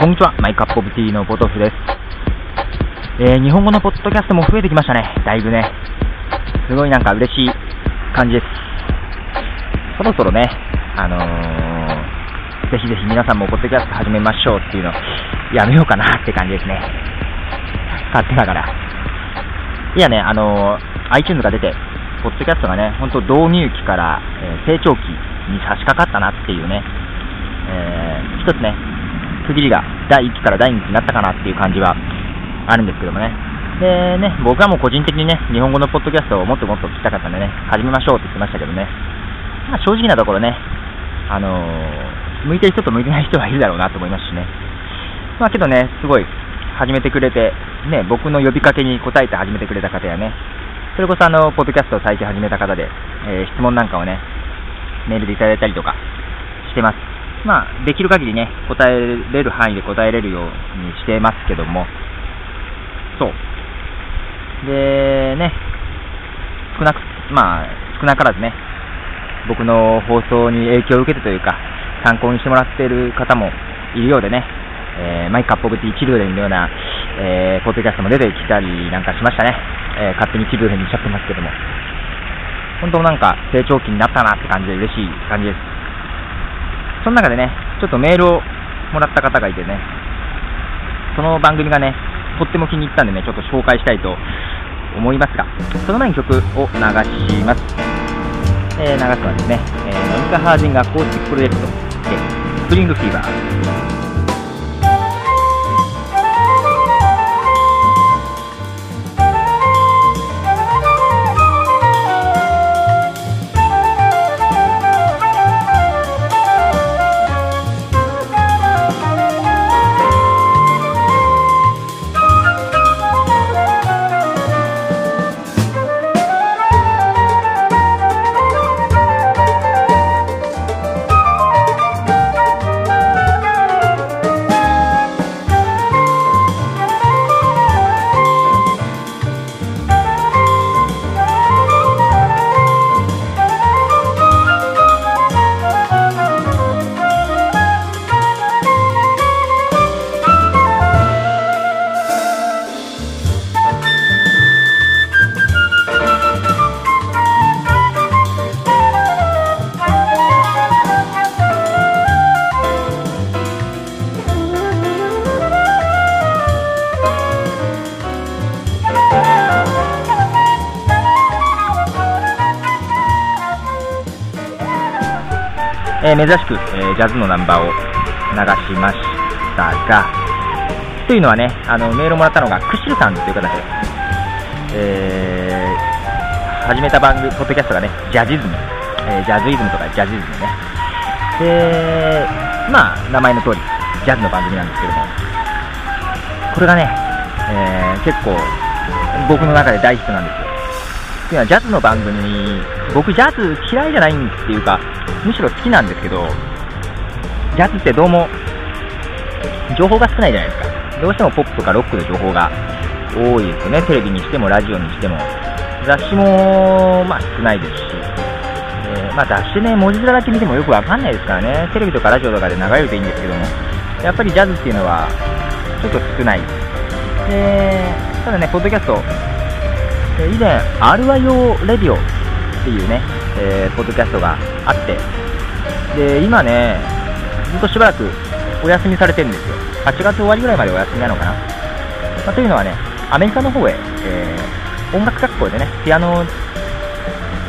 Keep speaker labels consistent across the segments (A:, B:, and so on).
A: こんにちは、マイカップオブティーのポトフです。えー、日本語のポッドキャストも増えてきましたね、だいぶね。すごいなんか嬉しい感じです。そろそろね、あのー、ぜひぜひ皆さんもポッドキャスト始めましょうっていうのやめようかなって感じですね。勝手ながら。いやね、あのー、iTunes が出て、ポッドキャストがね、ほんと導入期から、えー、成長期に差し掛かったなっていうね、えー、一つね、区切りが第1期から第2期になったかなっていう感じはあるんですけどもね。でね、僕はもう個人的にね、日本語のポッドキャストをもっともっと聞きたかったんでね、始めましょうって言ってましたけどね。まあ、正直なところね、あのー、向いてる人と向いてない人はいるだろうなと思いますしね。まあけどね、すごい始めてくれて、ね、僕の呼びかけに応えて始めてくれた方やね、それこそあの、ポッドキャストを最近始めた方で、えー、質問なんかをね、メールでいただいたりとかしてます。まあ、できる限りね、答えれる範囲で答えれるようにしてますけども、そう。で、ね、少なく、まあ、少なからずね、僕の放送に影響を受けてというか、参考にしてもらっている方もいるようでね、えー、 My Cup of Tea チルドレンのような、えー、ポッドキャストも出てきたりなんかしましたね。えー、勝手にチルドレンにしちゃってますけども。本当なんか成長期になったなって感じで嬉しい感じです。その中でね、ちょっとメールをもらった方がいてね、その番組がね、とっても気に入ったんでね、ちょっと紹介したいと思いますが、その前に曲を流します。えー、流すのはですね、えー、ノニカ・ハージングアコースティックプロジェクトで、スプリングフィーバー。えー、珍しく、えー、ジャズのナンバーを流しましたが、というのはね、あのメールをもらったのがクシルさんという方で、えー、始めた番組、ポッドキャストがね、ジャジズム、え、ジャズイズムとかジャズズムね。で、まあ、名前の通り、ジャズの番組なんですけども、これがね、えー、結構、僕の中で大ヒットなんですよ。っていうのは、ジャズの番組に、僕、ジャズ嫌いじゃないんっていうか、むしろ好きなんですけど、ジャズってどうも情報が少ないじゃないですか。どうしてもポップとかロックの情報が多いですよね。テレビにしてもラジオにしても。雑誌も、まあ、少ないですし、えー、まあ、雑誌ね、文字面だけ見てもよくわかんないですからね。テレビとかラジオとかで流れるといいんですけども、やっぱりジャズっていうのは、ちょっと少ない。で、ただね、ポッドキャスト、以前、RYO レディオっていうね、えー、ポッドキャストがあって、で、今ね、ずっとしばらくお休みされてるんですよ。8月終わりぐらいまでお休みなのかな。まあ、というのはね、アメリカの方へ、えー、音楽学校でね、ピアノ、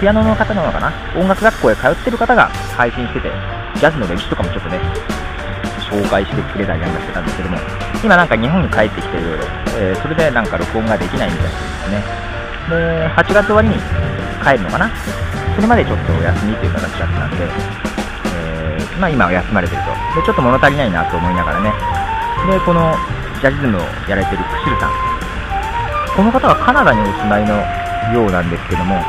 A: ピアノの方なのかな音楽学校へ通ってる方が配信してて、ジャズの歴史とかもちょっとね、紹介してくれたりなんかしてたんですけども、今なんか日本に帰ってきていろいろ、えー、それでなんか録音ができないみたいですね。で、8月終わりに帰るのかな？それまでちょっとお休みという形だったんで、えー、まあ、今は休まれてるとで。ちょっと物足りないなと思いながらね。で、このジャズズムをやられてるクシルさん。この方はカナダにお住まいのようなんですけども、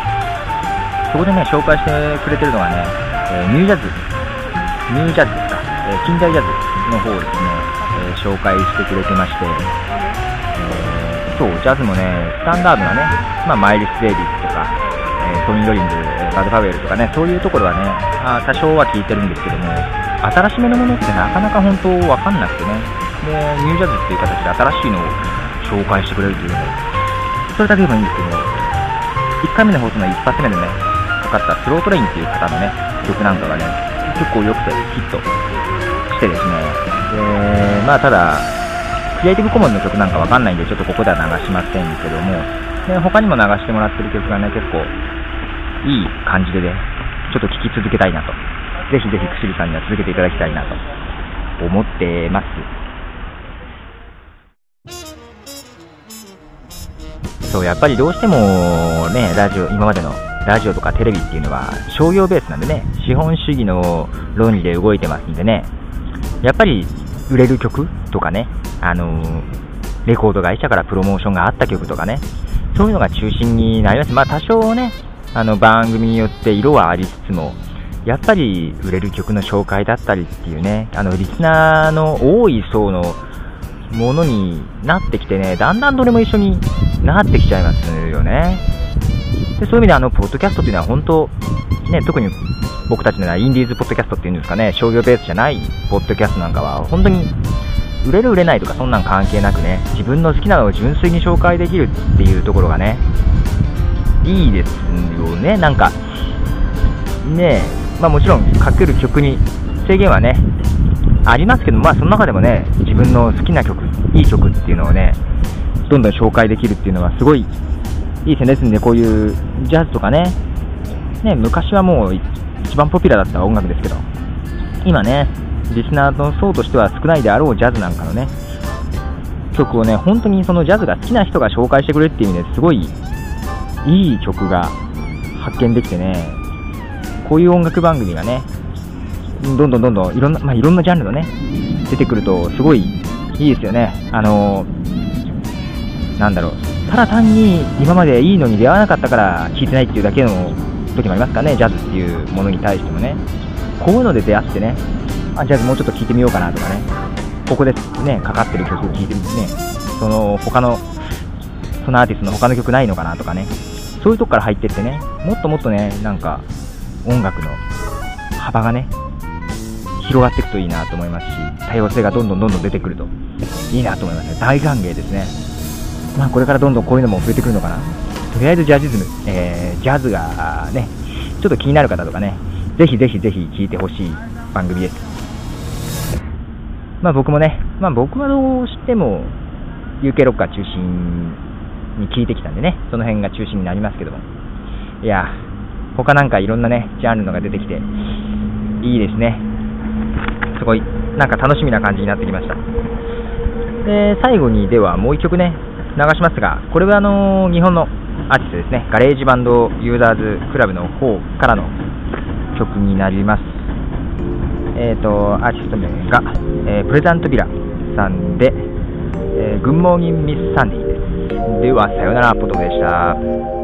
A: そこでね、紹介してくれてるのがね、えー、ニュージャズ、ニュージャズですか、えー、近代ジャズの方をですね、えー、紹介してくれてまして、えー、そう、ジャズもね、スタンダードなね、まあ、マイルス・デイビス、トニー・ロリンズ、バド・ファウェルとかね、そういうところはね、あ多少は聞いてるんですけども、新しめのものってなかなか本当わかんなくてね、で、ニュージャズっていう形で新しいのを紹介してくれるというので、それだけでもいいんですけども、1回目の放送の一発目でね、かかったスロートレインっていう方のね、曲なんかがね、結構良くてヒットしてですね、で、まあただ、クリエイティブコモンの曲なんかわかんないんで、ちょっとここでは流しませんけども、で他にも流してもらってる曲がね、結構いい感じでね、ちょっと聴き続けたいなと。ぜひぜひ、くしりさんには続けていただきたいなと思ってます。そう、やっぱりどうしてもね、ラジオ、今までのラジオとかテレビっていうのは商業ベースなんでね、資本主義の論理で動いてますんでね、やっぱり売れる曲とかね、あの、レコード会社からプロモーションがあった曲とかね、そういうのが中心になります。まあ多少ね、あの番組によって色はありつつも、やっぱり売れる曲の紹介だったりっていうね、あのリスナーの多い層のものになってきてね、だんだんどれも一緒になってきちゃいますよね。でそういう意味であの、ポッドキャストっていうのは本当、ね、特に僕たちのようなインディーズポッドキャストっていうんですかね、商業ベースじゃないポッドキャストなんかは、本当に売れる売れないとかそんなん関係なくね、自分の好きなのを純粋に紹介できるっていうところがね、いいですよね、なんか、ねまあ、もちろんかける曲に制限はね、ありますけど、まあその中でもね、自分の好きな曲、いい曲っていうのをね、どんどん紹介できるっていうのはすごいいいですね。ですんで、こういうジャズとかね、ね、昔はもう一番ポピュラーだった音楽ですけど、今ね、リスナーの層としては少ないであろうジャズなんかのね、曲をね、本当にそのジャズが好きな人が紹介してくれるっていう意味ですごいいい曲が発見できてね、こういう音楽番組がね、どんどんどんどんいろんな、まあ、いろんなジャンルのね、出てくるとすごいいいですよね。あのー、なんだろう、ただ単に今までいいのに出会わなかったから聴いてないっていうだけの時もありますかね、ジャズっていうものに対してもね。こういうので出会ってね、あ、ジャズもうちょっと聴いてみようかなとかね、ここでね、かかってる曲を聴いてみてね、その他の、そのアーティストの他の曲ないのかなとかね、そういうとこから入ってってね、もっともっとね、なんか音楽の幅がね、広がっていくといいなと思いますし、多様性がどんどんどんどん出てくるといいなと思いますね。大歓迎ですね。まあ、これからどんどんこういうのも増えてくるのかな。とりあえずジャジズム、えー、ジャズがね、ちょっと気になる方とかね、ぜひぜひぜひ聴いてほしい番組です。まあ僕もね、まあ僕はどうしても UK ロッカー中心に聴いてきたんでね、その辺が中心になりますけども。いや、他なんかいろんなね、ジャンルのが出てきて、いいですね。すごい、なんか楽しみな感じになってきました。で、最後にではもう一曲ね、流しますが、これはあの日本のアーティストですね、ガレージバンドユーザーズクラブの方からの曲になります。えっ、ー、と、アーティスト名が、えー、プレザントビラさんで、えー、グッモーニンミスサンディで。は、さよなら、ポトフでした。